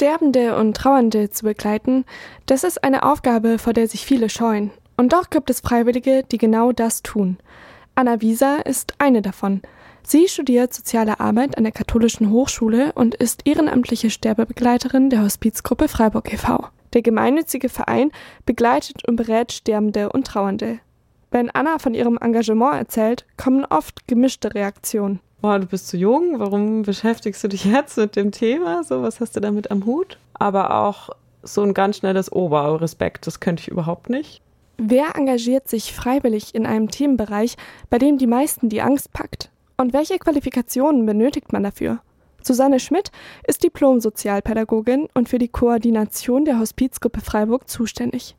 Sterbende und Trauernde zu begleiten, das ist eine Aufgabe, vor der sich viele scheuen. Und doch gibt es Freiwillige, die genau das tun. Anna Wieser ist eine davon. Sie studiert soziale Arbeit an der Katholischen Hochschule und ist ehrenamtliche Sterbebegleiterin der Hospizgruppe Freiburg e.V. Der gemeinnützige Verein begleitet und berät Sterbende und Trauernde. Wenn Anna von ihrem Engagement erzählt, kommen oft gemischte Reaktionen boah, du bist zu jung, warum beschäftigst du dich jetzt mit dem Thema? So, was hast du damit am Hut? Aber auch so ein ganz schnelles Ober, Respekt, das könnte ich überhaupt nicht. Wer engagiert sich freiwillig in einem Themenbereich, bei dem die meisten die Angst packt? Und welche Qualifikationen benötigt man dafür? Susanne Schmidt ist Diplom-Sozialpädagogin und für die Koordination der Hospizgruppe Freiburg zuständig.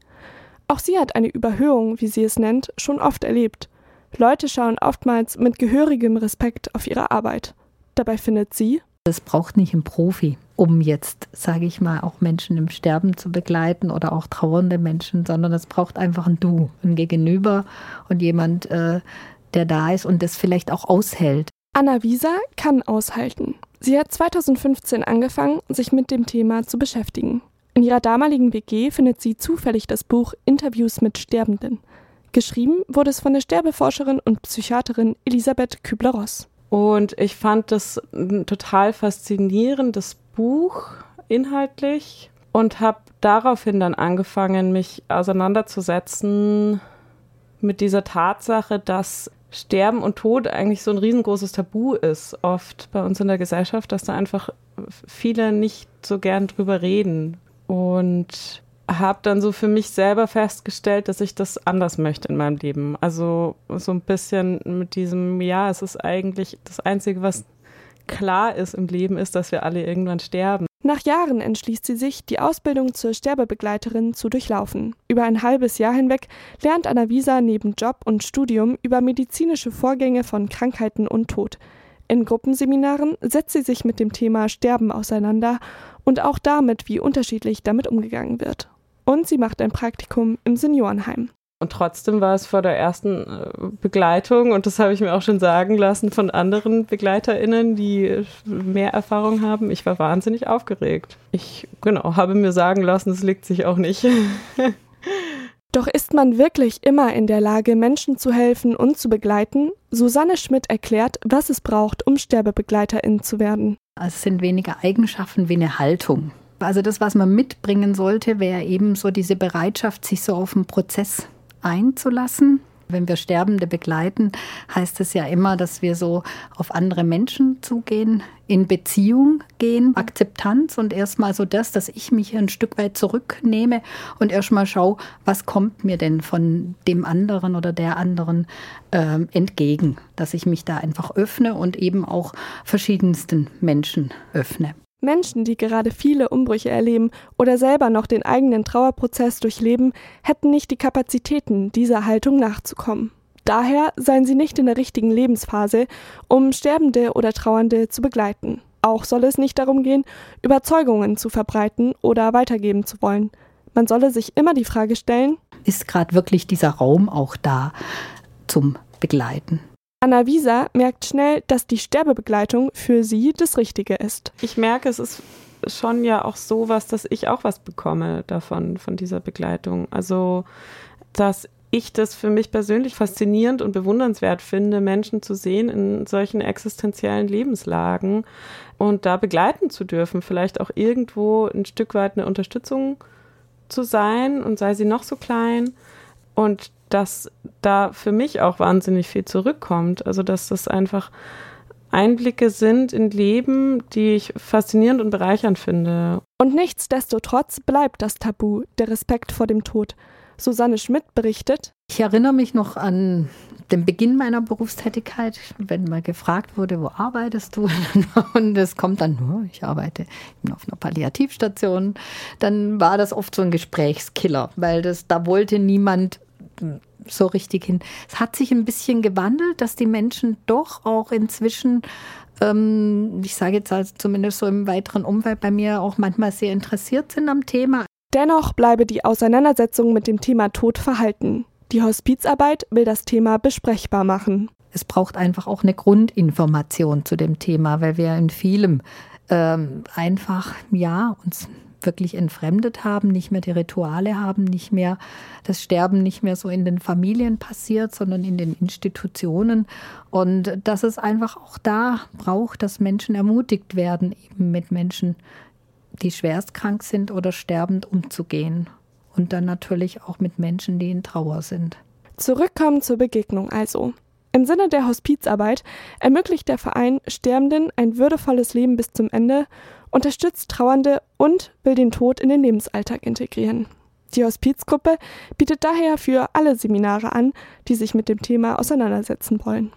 Auch sie hat eine Überhöhung, wie sie es nennt, schon oft erlebt. Leute schauen oftmals mit gehörigem Respekt auf ihre Arbeit. Dabei findet sie, es braucht nicht einen Profi, um jetzt, sage ich mal, auch Menschen im Sterben zu begleiten oder auch trauernde Menschen, sondern es braucht einfach ein Du, ein Gegenüber und jemand, äh, der da ist und das vielleicht auch aushält. Anna Wieser kann aushalten. Sie hat 2015 angefangen, sich mit dem Thema zu beschäftigen. In ihrer damaligen WG findet sie zufällig das Buch Interviews mit Sterbenden. Geschrieben wurde es von der Sterbeforscherin und Psychiaterin Elisabeth Kübler-Ross. Und ich fand das ein total faszinierendes Buch inhaltlich und habe daraufhin dann angefangen, mich auseinanderzusetzen mit dieser Tatsache, dass Sterben und Tod eigentlich so ein riesengroßes Tabu ist, oft bei uns in der Gesellschaft, dass da einfach viele nicht so gern drüber reden. Und habe dann so für mich selber festgestellt, dass ich das anders möchte in meinem Leben. Also so ein bisschen mit diesem, ja, es ist eigentlich das Einzige, was klar ist im Leben, ist, dass wir alle irgendwann sterben. Nach Jahren entschließt sie sich, die Ausbildung zur Sterbebegleiterin zu durchlaufen. Über ein halbes Jahr hinweg lernt Anna Wieser neben Job und Studium über medizinische Vorgänge von Krankheiten und Tod. In Gruppenseminaren setzt sie sich mit dem Thema Sterben auseinander und auch damit, wie unterschiedlich damit umgegangen wird und sie macht ein Praktikum im Seniorenheim. Und trotzdem war es vor der ersten äh, Begleitung, und das habe ich mir auch schon sagen lassen von anderen BegleiterInnen, die mehr Erfahrung haben, ich war wahnsinnig aufgeregt. Ich, genau, habe mir sagen lassen, es liegt sich auch nicht. Doch ist man wirklich immer in der Lage, Menschen zu helfen und zu begleiten? Susanne Schmidt erklärt, was es braucht, um Sterbebegleiterin zu werden. Es sind weniger Eigenschaften wie eine Haltung. Also das, was man mitbringen sollte, wäre eben so diese Bereitschaft, sich so auf den Prozess einzulassen. Wenn wir Sterbende begleiten, heißt es ja immer, dass wir so auf andere Menschen zugehen, in Beziehung gehen, Akzeptanz und erstmal so das, dass ich mich ein Stück weit zurücknehme und erstmal schaue, was kommt mir denn von dem anderen oder der anderen äh, entgegen, dass ich mich da einfach öffne und eben auch verschiedensten Menschen öffne. Menschen, die gerade viele Umbrüche erleben oder selber noch den eigenen Trauerprozess durchleben, hätten nicht die Kapazitäten, dieser Haltung nachzukommen. Daher seien sie nicht in der richtigen Lebensphase, um Sterbende oder Trauernde zu begleiten. Auch soll es nicht darum gehen, Überzeugungen zu verbreiten oder weitergeben zu wollen. Man solle sich immer die Frage stellen, ist gerade wirklich dieser Raum auch da zum Begleiten? Anna Wieser merkt schnell, dass die Sterbebegleitung für sie das Richtige ist. Ich merke, es ist schon ja auch so was, dass ich auch was bekomme davon, von dieser Begleitung. Also, dass ich das für mich persönlich faszinierend und bewundernswert finde, Menschen zu sehen in solchen existenziellen Lebenslagen und da begleiten zu dürfen, vielleicht auch irgendwo ein Stück weit eine Unterstützung zu sein und sei sie noch so klein. Und dass da für mich auch wahnsinnig viel zurückkommt. Also dass das einfach Einblicke sind in Leben, die ich faszinierend und bereichernd finde. Und nichtsdestotrotz bleibt das Tabu, der Respekt vor dem Tod. Susanne Schmidt berichtet. Ich erinnere mich noch an den Beginn meiner Berufstätigkeit, wenn mal gefragt wurde, wo arbeitest du? Und es kommt dann nur, ich arbeite auf einer Palliativstation. Dann war das oft so ein Gesprächskiller, weil das, da wollte niemand so richtig hin. Es hat sich ein bisschen gewandelt, dass die Menschen doch auch inzwischen, ähm, ich sage jetzt also zumindest so im weiteren Umfeld bei mir auch manchmal sehr interessiert sind am Thema. Dennoch bleibe die Auseinandersetzung mit dem Thema Tod verhalten. Die Hospizarbeit will das Thema besprechbar machen. Es braucht einfach auch eine Grundinformation zu dem Thema, weil wir in vielem ähm, einfach, ja, uns wirklich entfremdet haben, nicht mehr die Rituale haben, nicht mehr das Sterben nicht mehr so in den Familien passiert, sondern in den Institutionen. Und dass es einfach auch da braucht, dass Menschen ermutigt werden, eben mit Menschen, die schwerstkrank sind oder sterbend umzugehen. Und dann natürlich auch mit Menschen, die in Trauer sind. Zurückkommen zur Begegnung also. Im Sinne der Hospizarbeit ermöglicht der Verein Sterbenden ein würdevolles Leben bis zum Ende, unterstützt Trauernde und will den Tod in den Lebensalltag integrieren. Die Hospizgruppe bietet daher für alle Seminare an, die sich mit dem Thema auseinandersetzen wollen.